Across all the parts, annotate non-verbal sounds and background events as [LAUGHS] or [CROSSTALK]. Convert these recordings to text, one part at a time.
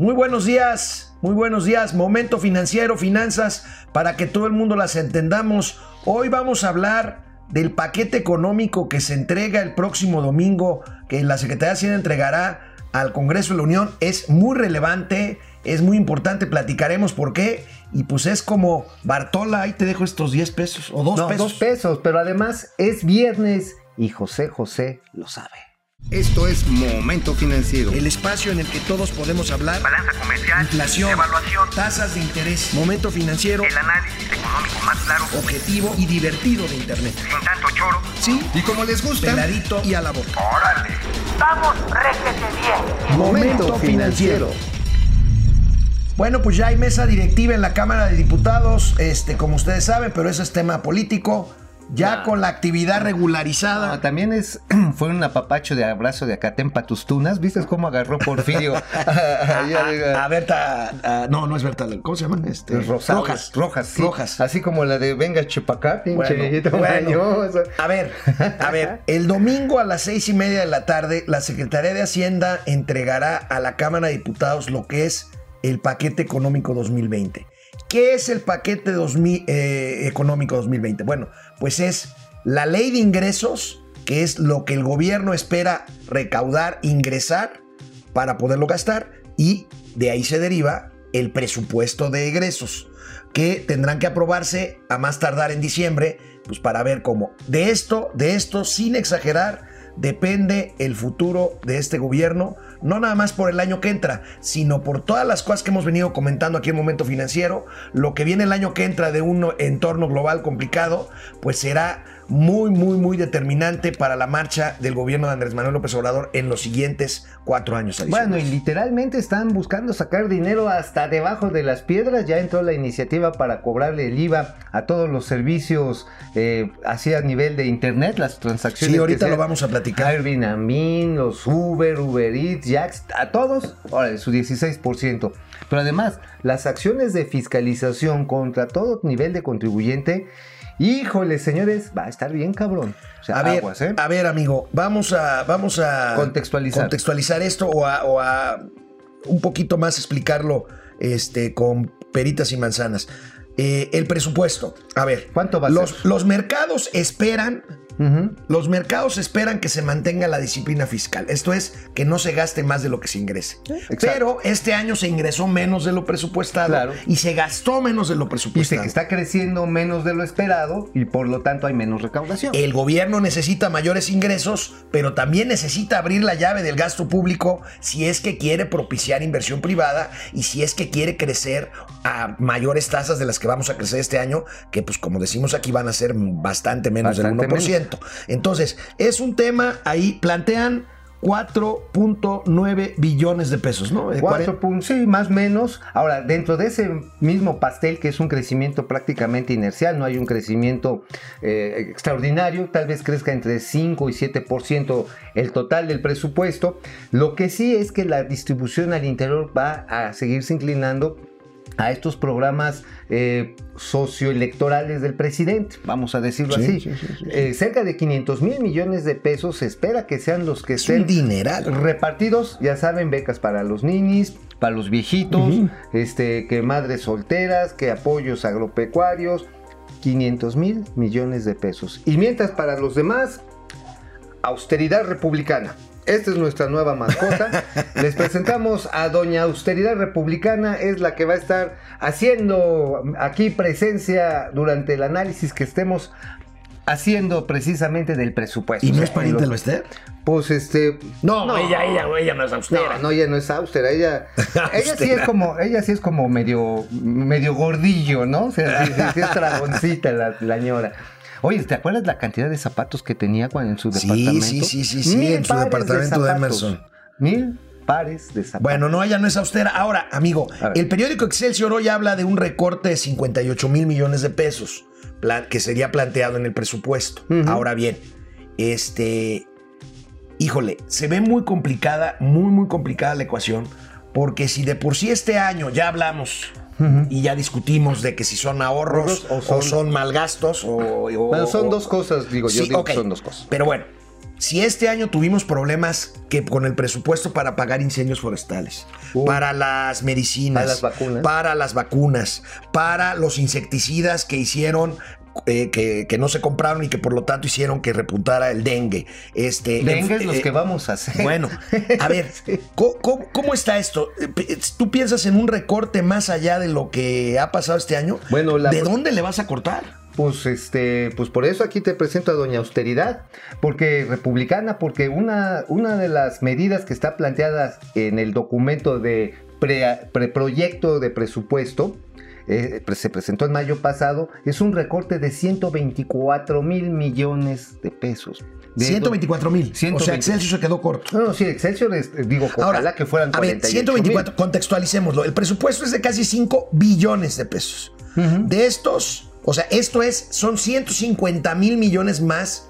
Muy buenos días, muy buenos días. Momento financiero, finanzas, para que todo el mundo las entendamos. Hoy vamos a hablar del paquete económico que se entrega el próximo domingo, que la Secretaría de Hacienda entregará al Congreso de la Unión. Es muy relevante, es muy importante, platicaremos por qué. Y pues es como, Bartola, ahí te dejo estos 10 pesos o 2 No, pesos. dos pesos, pero además es viernes y José José lo sabe. Esto es Momento Financiero. El espacio en el que todos podemos hablar. Balanza comercial, Inflación, evaluación, tasas de interés, momento financiero, el análisis económico más claro, objetivo y divertido de Internet. sin tanto choro. Sí, Y como les gusta, peladito y a la boca. ¡Órale! ¡Vamos, réjete bien! Momento financiero. Bueno, pues ya hay mesa directiva en la Cámara de Diputados, este, como ustedes saben, pero eso es tema político. Ya Ah. con la actividad regularizada. Ah, también es, [CLEARS THROAT] fue un apapacho de abrazo de Acatempa tus tunas. ¿Viste cómo agarró Porfirio? [LAUGHS] [LAUGHS] Ahí arriba? a, Berta, no, no es Berta, ¿cómo se llaman? Este, Rosadas, Rojas. rojas, sí. Rojas. Así como la de Venga Chupacá, pinche Bueno, bueno. A ver, a ver, el domingo a las seis y media de la tarde, la Secretaría de Hacienda entregará a la Cámara de Diputados lo que es el paquete económico 2020. ¿Qué es el paquete 2000, eh, económico 2020? Bueno, pues es la ley de ingresos, que es lo que el gobierno espera recaudar, ingresar para poderlo gastar, y de ahí se deriva el presupuesto de egresos, que tendrán que aprobarse a más tardar en diciembre, pues para ver cómo. De esto, de esto, sin exagerar, depende el futuro de este gobierno, no nada más por el año que entra, sino por todas las cosas que hemos venido comentando aquí en Momento Financiero, lo que viene el año que entra de un entorno global complicado, pues será muy, muy, muy determinante para la marcha del gobierno de Andrés Manuel López Obrador en los siguientes cuatro años Bueno, y literalmente están buscando sacar dinero hasta debajo de las piedras. Ya entró la iniciativa para cobrarle el IVA a todos los servicios eh, así a nivel de internet, las transacciones. Sí, ahorita lo vamos a platicar. Airbnb, los Uber, Uber Eats, Jax, a todos, órale, su 16%. Pero además, las acciones de fiscalización contra todo nivel de contribuyente, híjole, señores, va a estar bien cabrón. O sea, A ver, aguas, ¿eh? a ver, amigo, vamos a, vamos a Contextualizar. contextualizar esto o a, o a un poquito más explicarlo este, con peritas y manzanas. Eh, el presupuesto. A ver, ¿Cuánto va a los, ser? los mercados esperan Los mercados esperan que se mantenga la disciplina fiscal, esto es, que no se gaste más de lo que se ingrese. exacto. Pero este año se ingresó menos de lo presupuestado Claro. y se gastó menos de lo Dice presupuestado. que está creciendo menos de lo esperado y por lo tanto hay menos recaudación. El gobierno necesita mayores ingresos, pero también necesita abrir la llave del gasto público si es que quiere propiciar inversión privada y si es que quiere crecer a mayores tasas de las que vamos a crecer este año, que pues como decimos aquí van a ser bastante menos Bastante del 1%. Entonces, es un tema ahí, plantean 4.9 billones de pesos, ¿no? Eh, Cuatro puntos, sí, más o menos. Ahora, dentro de ese mismo pastel, que es un crecimiento prácticamente inercial, no hay un crecimiento eh, extraordinario, tal vez crezca entre 5 y 7% el total del presupuesto. Lo que sí es que la distribución al interior va a seguirse inclinando a estos programas eh, socioelectorales del presidente, vamos a decirlo Sí, así. sí, sí, sí. Eh, cerca de 500 mil millones de pesos se espera que sean los que estén dineral. repartidos, ya saben, becas para los ninis, para los viejitos, este, que madres solteras, que apoyos agropecuarios, 500 mil millones de pesos. Y mientras para los demás, austeridad republicana. Esta es nuestra nueva mascota. [LAUGHS] Les presentamos a Doña Austeridad Republicana, es la que va a estar haciendo aquí presencia durante el análisis que estemos haciendo precisamente del presupuesto. ¿Y no es pariente lo- de Lester? Pues este. No, ella, ella, ella no es austera. No, no, ella no es austera, ella, [LAUGHS] ella sí es como, ella sí es como medio, medio gordillo, ¿no? O sea, sí, sí, sí es [LAUGHS] dragoncita la, la ñora. Oye, ¿te acuerdas la cantidad de zapatos que tenía en su departamento? sí, sí, sí, sí, Mil en su departamento de zapatos. Emerson. Mil pares de zapatos. Bueno, no, ella no es austera. Ahora, amigo, el periódico Excelsior hoy habla de un recorte de 58 mil millones de pesos que sería planteado en el presupuesto. Ahora bien, este, híjole, se ve muy complicada, muy, muy complicada la ecuación, porque si de por sí este año ya hablamos y ya discutimos de que si son ahorros o o son, son- mal gastos o... o- Bueno, son o- dos cosas, digo, yo Sí, digo que son dos cosas. Pero bueno, si este año tuvimos problemas que con el presupuesto para pagar incendios forestales, Uh. para las medicinas, Para las vacunas. para las vacunas, para los insecticidas que hicieron eh, que, que no se compraron y que por lo tanto hicieron que repuntara el dengue. Este, Dengue en- es los eh, que vamos a hacer. Bueno, a ver, [LAUGHS] ¿cómo, cómo- cómo está esto? Eh, p- ¿Tú piensas en un recorte más allá de lo que ha pasado este año? Bueno, la- ¿de dónde le vas a cortar? Pues este, pues por eso aquí te presento a Doña Austeridad, porque republicana, porque una, una de las medidas que está planteada en el documento de pre- preproyecto de presupuesto, eh, se presentó en mayo pasado, es un recorte de 124 mil millones de pesos. De 124 mil. O sea, 120. Excelsior se quedó corto. No, no, sí, Excelsior, es- digo, ojalá que fueran a ver, 48 124, contextualicémoslo. El presupuesto es de casi 5 billones de pesos. De estos, o sea, esto es, son 150 mil millones más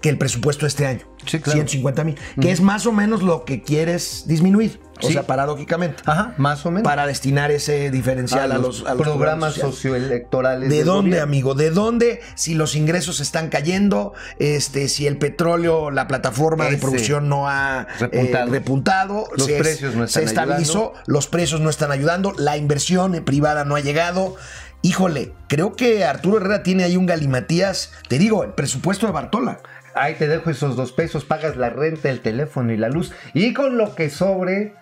que el presupuesto de este año. Sí, claro. 150 mil. Que es más o menos lo que quieres disminuir. O Sí. sea, paradójicamente. Ajá, más o menos. Para destinar ese diferencial a, los, a los programas socioelectorales. ¿De dónde, gobierno. amigo? ¿De dónde? Si los ingresos están cayendo, este, si el petróleo, la plataforma de producción no ha eh, Repuntado. repuntado, Los se, precios no están se estabilizó, los precios no están ayudando, la inversión privada no ha llegado. Híjole, creo que Arturo Herrera tiene ahí un galimatías. Te digo, el presupuesto de Bartola. Ahí te dejo esos dos pesos, pagas la renta, el teléfono y la luz. Y con lo que sobre,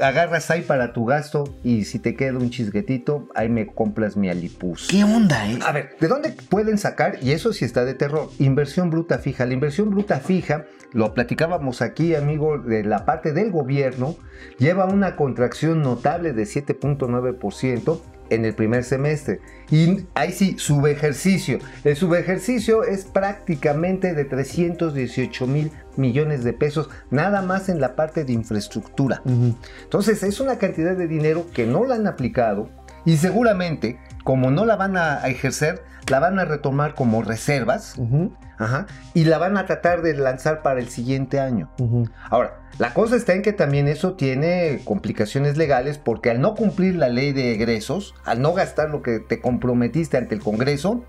agarras ahí para tu gasto. Y si te queda un chisguetito, ahí me compras mi alipus. ¿Qué onda, eh? A ver, ¿de dónde pueden sacar? Y eso sí está de terror. Inversión bruta fija. La inversión bruta fija, lo platicábamos aquí, amigo, de la parte del gobierno, lleva una contracción notable de 7.9% en el primer semestre. Y ahí sí, subejercicio. El subejercicio es prácticamente de 318 mil millones de pesos, nada más en la parte de infraestructura. Entonces es una cantidad de dinero que no la han aplicado y seguramente, como no la van a ejercer, la van a retomar como reservas ajá, y la van a tratar de lanzar para el siguiente año. Ahora, la cosa está en que también eso tiene complicaciones legales porque al no cumplir la ley de egresos, al no gastar lo que te comprometiste ante el Congreso,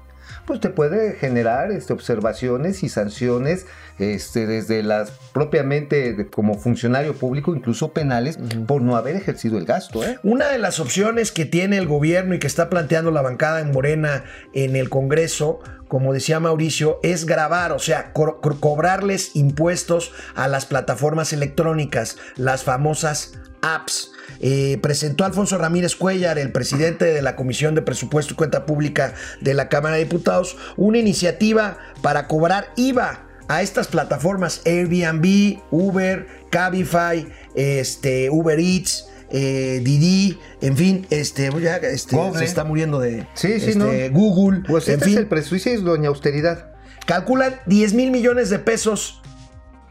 pues te puede generar este, observaciones y sanciones este, desde las propiamente de- como funcionario público, incluso penales, por no haber ejercido el gasto. ¿eh? Una de las opciones que tiene el gobierno y que está planteando la bancada en Morena en el Congreso, como decía Mauricio, es grabar, o sea, co- co- cobrarles impuestos a las plataformas electrónicas, las famosas apps. Eh, presentó Alfonso Ramírez Cuellar, el presidente de la Comisión de Presupuesto y Cuenta Pública de la Cámara de Diputados, una iniciativa para cobrar IVA a estas plataformas Airbnb, Uber, Cabify, este, Uber Eats, eh, Didi, en fin, este, ya, este, se está muriendo de Sí, sí, este, ¿no? Google, Pues en este fin, es el es doña austeridad. calculan 10 mil millones de pesos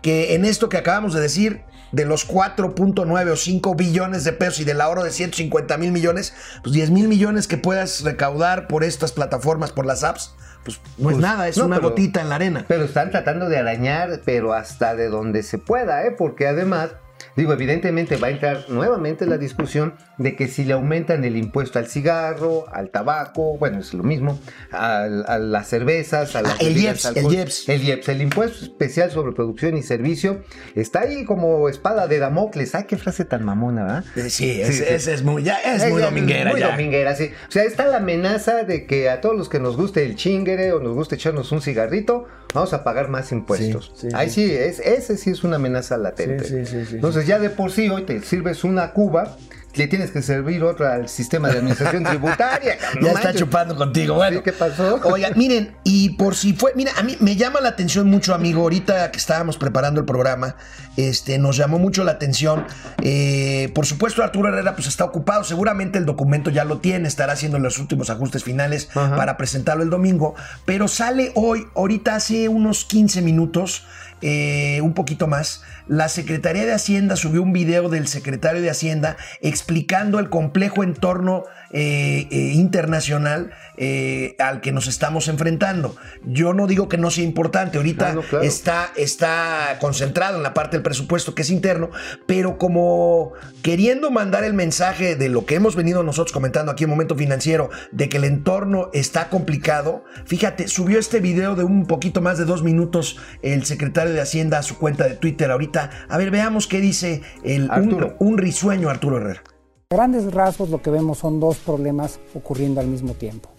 que en esto que acabamos de decir, de los 4.9 o 5 billones de pesos y del ahorro de 150 mil millones, pues 10 mil millones que puedas recaudar por estas plataformas, por las apps, pues no es Pues, nada, es no, una pero- gotita en la arena. Pero están tratando de arañar, pero hasta de donde se pueda, ¿eh? Porque además, digo, evidentemente va a entrar nuevamente la discusión de que si le aumentan el impuesto al cigarro, al tabaco, bueno, es lo mismo, al- a, las cervezas, a las Ah, el IEPS, el alcohol- IEPS. El IEPS, el impuesto especial sobre producción y servicio, está ahí como espada de Damocles. Ay, qué frase tan mamona, ¿verdad? Eh, Sí, ese, sí. ese es muy, ya es muy dominguera Muy ya. dominguera, sí. O sea, está la amenaza de que a todos los que nos guste el chingere o nos guste echarnos un cigarrito, vamos a pagar más impuestos. Sí, sí, Ahí sí, es, ese sí es una amenaza latente. Entonces, ya de por sí, hoy te sirves una cuba, le tienes que servir otra al sistema de administración tributaria. [LAUGHS] cabrón, ya está chupando contigo, bueno. Sí, ¿qué pasó? Oiga, miren, y por si fue, mira, a mí me llama la atención mucho, amigo, ahorita que estábamos preparando el programa, este, nos llamó mucho la atención. eh, por supuesto, Arturo Herrera pues está ocupado, seguramente el documento ya lo tiene, estará haciendo los últimos ajustes finales Ajá. para presentarlo el domingo, pero sale hoy, ahorita hace unos 15 minutos, eh, un poquito más, la Secretaría de Hacienda subió un video del secretario de Hacienda explicando el complejo entorno eh, eh, internacional eh, al que nos estamos enfrentando. Yo no digo que no sea importante, ahorita Ah, claro. está, está concentrado en la parte del presupuesto que es interno, pero como queriendo mandar el mensaje de lo que hemos venido nosotros comentando aquí en Momento Financiero, de que el entorno está complicado, fíjate, subió este video de un poquito más de dos minutos el secretario de Hacienda a su cuenta de Twitter ahorita. A ver, veamos qué dice el un, un risueño Arturo Herrera. Grandes rasgos lo que vemos son dos problemas ocurriendo al mismo tiempo.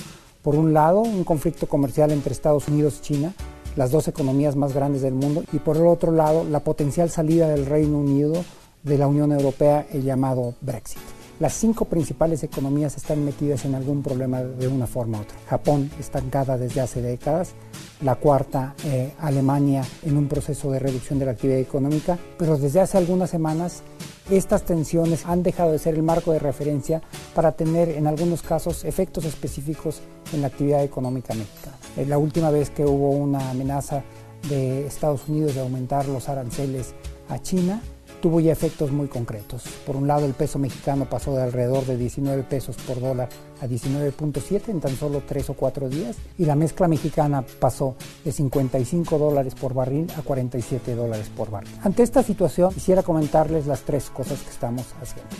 Por un lado, un conflicto comercial entre Estados Unidos y China, las dos economías más grandes del mundo, y por el otro lado, la potencial salida del Reino Unido de la Unión Europea, el llamado Brexit. Las cinco principales economías están metidas en algún problema de una forma u otra. Japón estancada desde hace décadas, la cuarta, eh, Alemania, en un proceso de reducción de la actividad económica, pero desde hace algunas semanas estas tensiones han dejado de ser el marco de referencia para tener en algunos casos efectos específicos en la actividad económica mexicana. Eh, La última vez que hubo una amenaza de Estados Unidos de aumentar los aranceles a China, tuvo ya efectos muy concretos. Por un lado, el peso mexicano pasó de alrededor de 19 pesos por dólar a 19.7 en tan solo 3 o 4 días y la mezcla mexicana pasó de 55 dólares por barril a 47 dólares por barril. Ante esta situación, quisiera comentarles las tres cosas que estamos haciendo.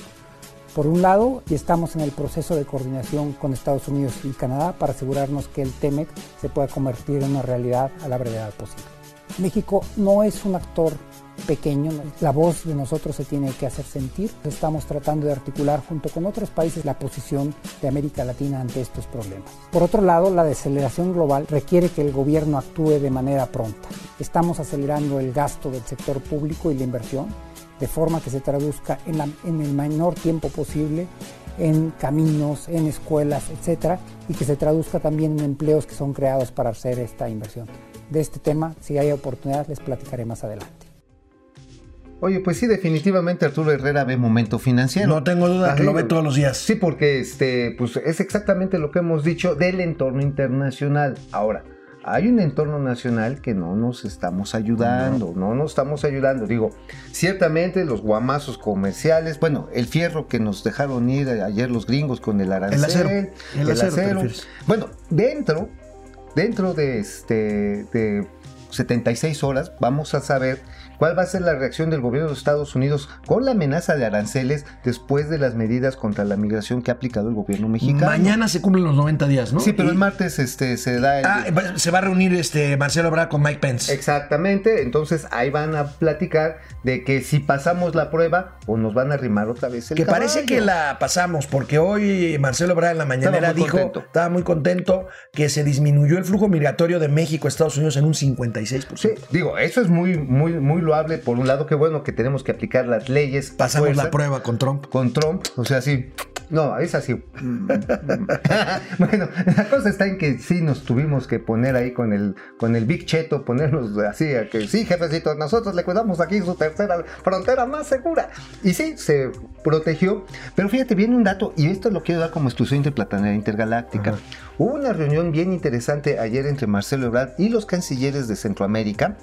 Por un lado, estamos en el proceso de coordinación con Estados Unidos y Canadá para asegurarnos que el TEMEC se pueda convertir en una realidad a la brevedad posible. México no es un actor pequeño, la voz de nosotros se tiene que hacer sentir. Estamos tratando de articular junto con otros países la posición de América Latina ante estos problemas. Por otro lado, la deceleración global requiere que el gobierno actúe de manera pronta. Estamos acelerando el gasto del sector público y la inversión de forma que se traduzca en el menor tiempo posible en caminos, en escuelas, etcétera, y que se traduzca también en empleos que son creados para hacer esta inversión. De este tema, si hay oportunidad, les platicaré más adelante. Oye, pues sí, definitivamente Arturo Herrera ve momento financiero. No tengo duda que lo ve todos los días. Sí, porque este, pues es exactamente lo que hemos dicho del entorno internacional. Ahora, hay un entorno nacional que no nos estamos ayudando, no, nos estamos ayudando. Digo, ciertamente los guamazos comerciales, bueno, el fierro que nos dejaron ir ayer los gringos con el arancel, acero. El acero. Bueno, dentro, dentro de este, de 76 horas, vamos a saber cuál va a ser la reacción del gobierno de Estados Unidos con la amenaza de aranceles después de las medidas contra la migración que ha aplicado el gobierno mexicano. Mañana se cumplen los 90 días, ¿no? Sí, pero Y- el martes este, se da el... Ah, se va a reunir este Marcelo Ebrard con Mike Pence. Exactamente, entonces ahí van a platicar de que si pasamos la prueba o nos van a arrimar otra vez el Que parece que la pasamos, porque hoy Marcelo Ebrard en la mañanera dijo, contento. estaba muy contento, que se disminuyó el flujo migratorio de México a Estados Unidos en un 56%. Sí, digo, eso es muy, muy, muy loable. Por un lado, qué bueno que tenemos que aplicar las leyes. Pasamos fuerza. la prueba con Trump. con Trump, o sea, sí. No, es así. [LAUGHS] bueno, la cosa está en que sí nos tuvimos que poner ahí con el con el Big Cheto, ponernos así, a que sí, jefecito, nosotros le cuidamos aquí su tercera frontera más segura. Y sí, se protegió. Pero fíjate, viene un dato, y esto lo quiero dar como exclusión interplanetaria intergaláctica. Hubo una reunión bien interesante ayer entre Marcelo Ebrard y los cancilleres de Centroamérica,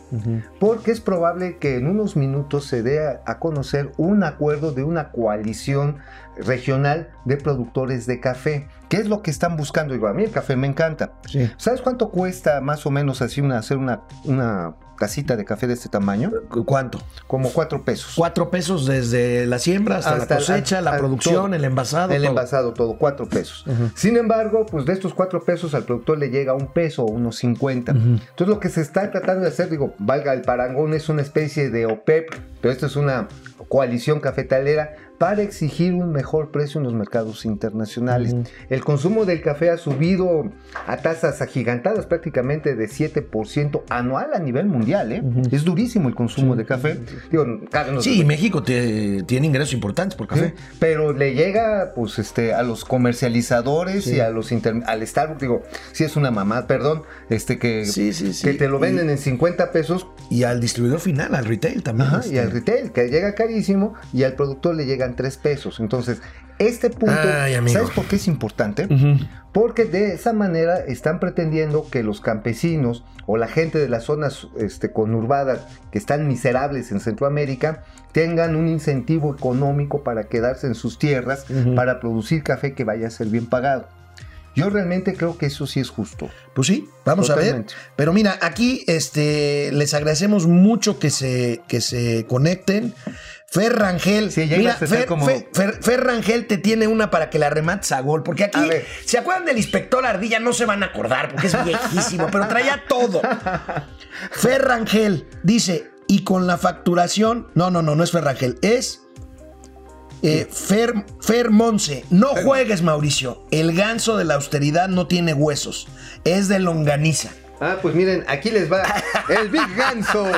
porque es probable que en unos minutos se dé a, a conocer un acuerdo de una coalición regional de productores de café. ¿Qué es lo que están buscando? Digo, a mí el café me encanta. Sí. ¿Sabes cuánto cuesta más o menos así una, hacer una, una tacita de café de este tamaño? ¿Cu- ¿Cuánto? Como cuatro pesos. Cuatro pesos desde la siembra hasta, Hasta- la cosecha, la producción, todo. el envasado. El todo. envasado, todo, cuatro pesos. Sin embargo, pues de estos cuatro pesos al productor le llega un peso o unos 50. Entonces lo que se está tratando de hacer, digo, valga el parangón, es una especie de OPEP, pero esto es una coalición cafetalera para exigir un mejor precio en los mercados internacionales. El consumo del café ha subido a tasas agigantadas, prácticamente de 7% anual a nivel mundial. ¿eh? Es durísimo el consumo de café. Digo, Sí, y México te- tiene ingresos importantes por café. Sí, pero le llega pues este a los comercializadores y a los inter- al Starbucks digo si es una mamá perdón este que, Sí, sí, sí. que te lo Y- venden en 50 pesos Y al distribuidor final, al retail también. ajá, este. y al retail que llega carísimo y al productor le llegan 3 pesos entonces este punto Ay, sabes por qué es importante porque de esa manera están pretendiendo que los campesinos o la gente de las zonas este, conurbadas que están miserables en Centroamérica tengan un incentivo económico para quedarse en sus tierras para producir café que vaya a ser bien pagado. Yo realmente creo que eso sí es justo. Pues sí, vamos a ver. Pero mira, aquí este, les agradecemos mucho que se, que se conecten. Fer Rangel. Sí, ya Mira, Fer, como- Fer- Fer- Fer Rangel te tiene una para que la remates a gol. Porque aquí. ¿se acuerdan del inspector Ardilla? No se van a acordar porque es viejísimo, pero traía todo. Fer Rangel dice, y con la facturación. No, no, no, no es Fer Rangel, es. eh, Fer, Fer Monse, no juegues Mauricio, el ganso de la austeridad no tiene huesos, es de longaniza. Ah, pues miren, aquí les va el Big Ganso.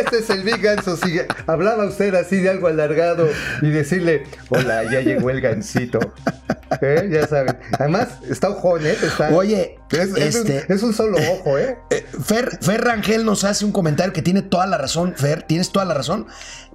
Este es el Big Ganso. Si hablaba usted así de algo alargado y decirle, hola, ya llegó el gansito. ¿Eh? Ya saben. Además, está ojón, ¿eh? Está- Oye, es, es un, este- es un solo ojo, ¿eh? Eh, Fer, Fer Rangel nos hace un comentario que tiene toda la razón, Fer, tienes toda la razón.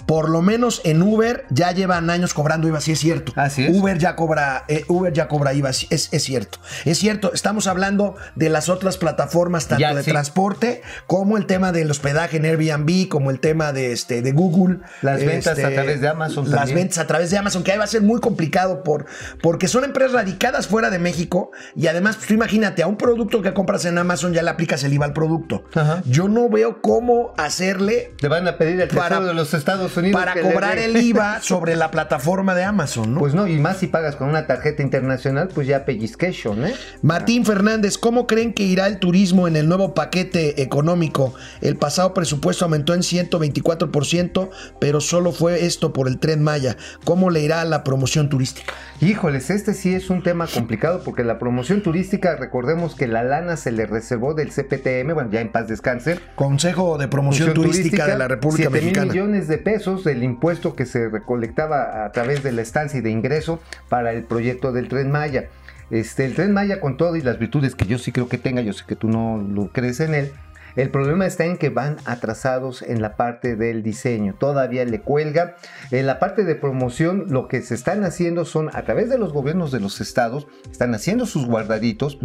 Por lo menos en Uber ya llevan años cobrando IVA, sí es cierto. Así es. Uber ya cobra, eh, Uber ya cobra IVA, sí, es, es cierto. Es cierto, estamos hablando de las otras plataformas, tanto Ya, de sí. transporte, como el tema del hospedaje en Airbnb, como el tema de, este, de Google. Las ventas este, a través de Amazon Las también. ventas a través de Amazon, que ahí va a ser muy complicado por, porque son empresas radicadas fuera de México y además, pues, tú imagínate, a un producto que compras en Amazon ya le aplicas el IVA al producto. Ajá. Yo no veo cómo hacerle Te van a pedir el Para- de los Estados Unidos. para cobrar el IVA [LAUGHS] sobre la plataforma de Amazon, ¿no? Pues no, y más si pagas con una tarjeta internacional, pues ya pellizcation, ¿eh? Martín Fernández, ¿cómo creen que irá el turismo en el nuevo paquete económico? El pasado presupuesto aumentó en 124%, pero solo fue esto por el tren Maya. ¿Cómo le irá a la promoción turística? Híjoles, este sí es un tema complicado porque la promoción turística, recordemos que la lana se le reservó del CPTM, bueno, ya en paz descanse. Consejo de Promoción Turística, de la República 7 mil Mexicana. millones de pesos del impuesto que se recolectaba a través de la estancia y de ingreso para el proyecto del Tren Maya. Este, el Tren Maya con todo y las virtudes que yo sí creo que tenga, yo sé que tú no lo crees en él, el problema está en que van atrasados en la parte del diseño. Todavía le cuelga. En la parte de promoción, lo que se están haciendo son, a través de los gobiernos de los estados, están haciendo sus guardaditos.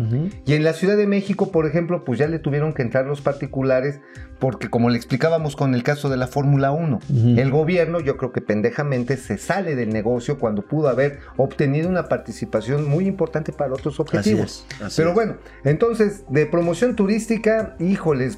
Y en la Ciudad de México, por ejemplo, pues ya le tuvieron que entrar los particulares, porque como le explicábamos con el caso de la Fórmula 1, el gobierno, yo creo que pendejamente se sale del negocio cuando pudo haber obtenido una participación muy importante para otros objetivos. es, así Pero bueno, entonces, de promoción turística, híjoles,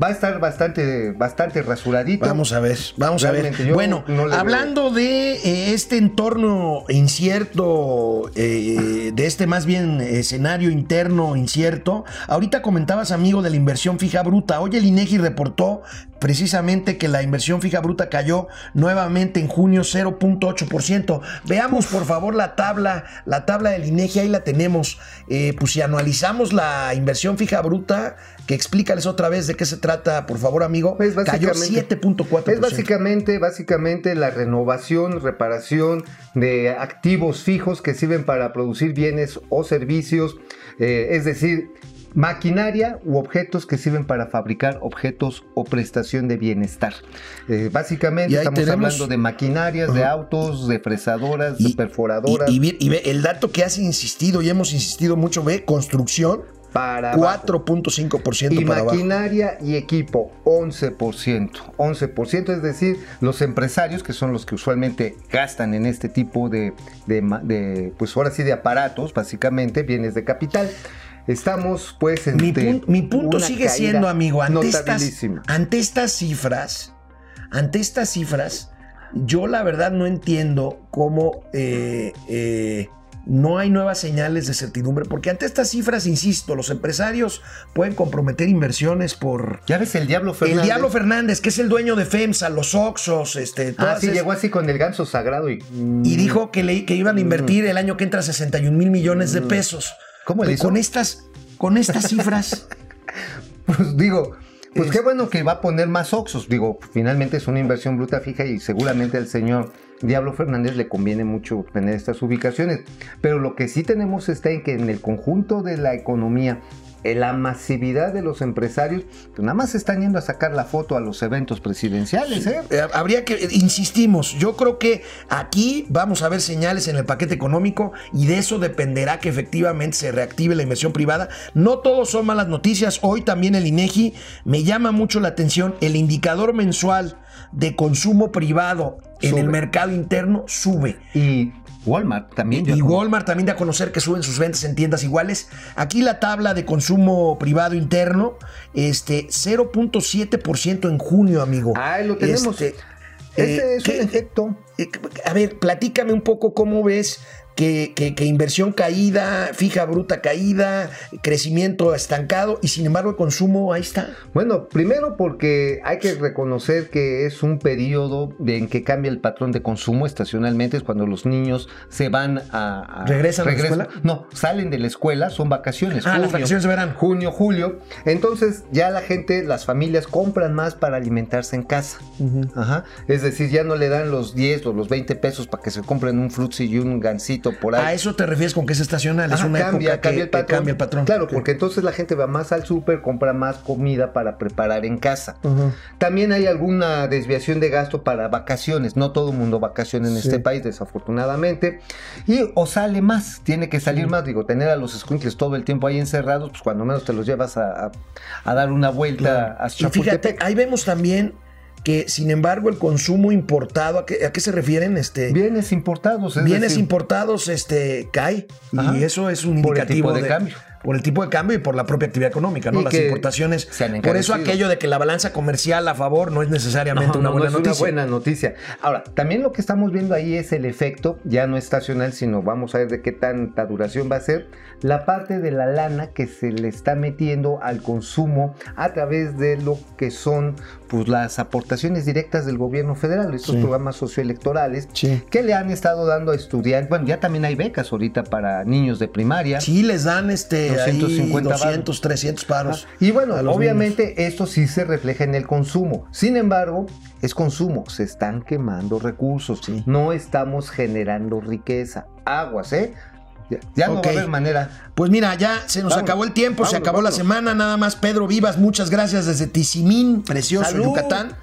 va a estar bastante, bastante rasuradito. Vamos a ver, vamos a ver. Bueno, no hablando de eh, este entorno incierto, eh, de este más bien escenario interno incierto, ahorita comentabas, amigo, de la inversión fija bruta. Hoy el INEGI reportó precisamente que la inversión fija bruta cayó nuevamente en junio 0.8%. Veamos, por favor, la tabla, la tabla del INEGI, ahí la tenemos. Eh, pues si analizamos la inversión fija bruta, que explícales otra vez de qué se trata, por favor, amigo. Es cayó básicamente- 7.4%. Es básicamente, básicamente la renovación, reparación de activos fijos que sirven para producir bienes o servicios, eh, es decir, maquinaria u objetos que sirven para fabricar objetos o prestación de bienestar. Eh, básicamente estamos tenemos- hablando de maquinarias, de autos, de fresadoras, de perforadoras. Y, y y ve, el dato que has insistido y hemos insistido mucho, ve, construcción, para abajo. 4.5% Y para abajo. maquinaria y equipo, 11%. 11%, es decir, los empresarios, que son los que usualmente gastan en este tipo de, de ma- de, pues ahora sí, de aparatos, básicamente, bienes de capital. Estamos, pues, en Mi, pun- mi punto sigue siendo, amigo, ante estas, ante estas cifras, ante estas cifras, yo la verdad no entiendo cómo eh, eh, no hay nuevas señales de certidumbre, porque ante estas cifras, insisto, los empresarios pueden comprometer inversiones por... Ya ves el Diablo Fernández. El Diablo Fernández, que es el dueño de FEMSA, los Oxos, este, Ah, sí, es- llegó así con el ganso sagrado y... y dijo que, le, que iban a invertir el año que entra 61 mil millones de pesos. ¿Cómo le Pues hizo? Con estas, con estas cifras, [LAUGHS] Pues digo, pues Es- qué bueno que va a poner más Oxos. Digo, finalmente es una inversión bruta fija y seguramente al señor Diablo Fernández le conviene mucho tener estas ubicaciones. Pero lo que sí tenemos está en que en el conjunto de la economía, la masividad de los empresarios, pues nada más están yendo a sacar la foto a los eventos presidenciales, ¿eh? eh, habría que, insistimos, yo creo que aquí vamos a ver señales en el paquete económico y de eso dependerá que efectivamente se reactive la inversión privada. No todos son malas noticias. Hoy también el INEGI me llama mucho la atención. El indicador mensual de consumo privado en el mercado interno sube. Y Walmart también. Y Walmart también da a conocer que suben sus ventas en tiendas iguales. Aquí la tabla de consumo privado interno, este 0.7% en junio, amigo. Ahí lo tenemos. Este, Ese Eh, es ¿qué- un efecto. eh, A ver, platícame un poco cómo ves que, que- que inversión caída, fija bruta caída, crecimiento estancado y sin embargo el consumo ahí está. Bueno, primero porque hay que reconocer que es un periodo en que cambia el patrón de consumo estacionalmente, es cuando los niños se van a... a- ¿Regresan a la escuela? No, salen de la escuela, son vacaciones. Ah, las vacaciones de verano. Junio, julio. Entonces ya la gente, las familias compran más para alimentarse en casa. Ajá. Es decir, ya no le dan los 10 o los 20 pesos para que se compren un frutzi y un gansito por ahí. ¿A eso te refieres con que es estacional? es Ajá, una cambia, época que, cambia el que patrón. cambia el patrón. Claro, porque entonces la gente va más al súper, compra más comida para preparar en casa. También hay alguna desviación de gasto para vacaciones. No todo el mundo vacaciona en Sí. este país, desafortunadamente. Y o sale más, tiene que salir más. Digo, tener a los squinkles todo el tiempo ahí encerrados, pues cuando menos te los llevas a, a- a dar una vuelta a Y fíjate, Chapultepec. ahí vemos también que, sin embargo, el consumo importado, ¿a qué, a qué se refieren? Este, Bienes importados, es bienes decir, importados este, cae. Ajá. Y eso es un Por el indicativo tipo de cambio. Por el tipo de cambio y por la propia actividad económica, ¿no? Y Las importaciones. se han Por eso aquello de que la balanza comercial a favor no es necesariamente No, una no, buena no es noticia. una buena noticia. Ahora, también lo que estamos viendo ahí es el efecto, ya no estacional, sino vamos a ver de qué tanta duración va a ser, la parte de la lana que se le está metiendo al consumo a través de lo que son pues, las aportaciones directas del gobierno federal, estos Sí. programas socioelectorales Sí. que le han estado dando a estudiantes. Bueno, ya también hay becas ahorita para niños de primaria. Sí, les dan este 250 ahí 200, 300 paros. Y bueno, obviamente esto sí se refleja en el consumo. Sin embargo, es consumo. Se están quemando recursos. Sí. No estamos generando riqueza. Aguas, ¿eh? Ya, ya no va a haber manera. Pues mira, ya se nos Vámonos, acabó el tiempo, se vámonos, acabó la semana, nada más. Pedro Vivas, muchas gracias desde Tizimín, precioso Salud. Yucatán.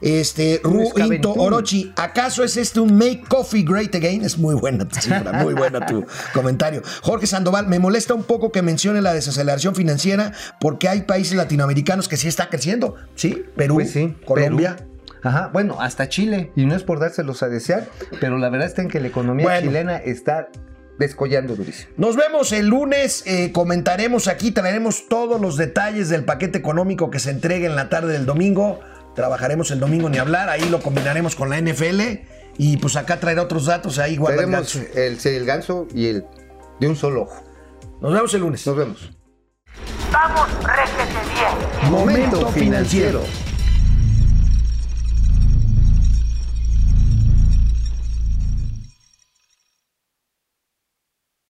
Este, Ru Into. Orochi, ¿acaso es este un Make Coffee Great Again? Es muy buena tu cifra, muy buena tu comentario. Jorge Sandoval, me molesta un poco que mencione la desaceleración financiera porque hay países latinoamericanos que sí están creciendo. Sí, Perú, Pues sí, Colombia. Perú. Ajá, bueno, hasta Chile. Y no es por dárselos a desear, pero la verdad está en que la economía Bueno. chilena está descollando durísimo. Nos vemos el lunes, eh, comentaremos aquí, traeremos todos los detalles del paquete económico que se entregue en la tarde del domingo. Trabajaremos el domingo ni hablar, ahí lo combinaremos con la NFL y pues acá traeré otros datos, ahí guarda el el, el ganso y el de un solo ojo. Nos vemos el lunes. Nos vemos. Vamos, réjete bien. Momento financiero.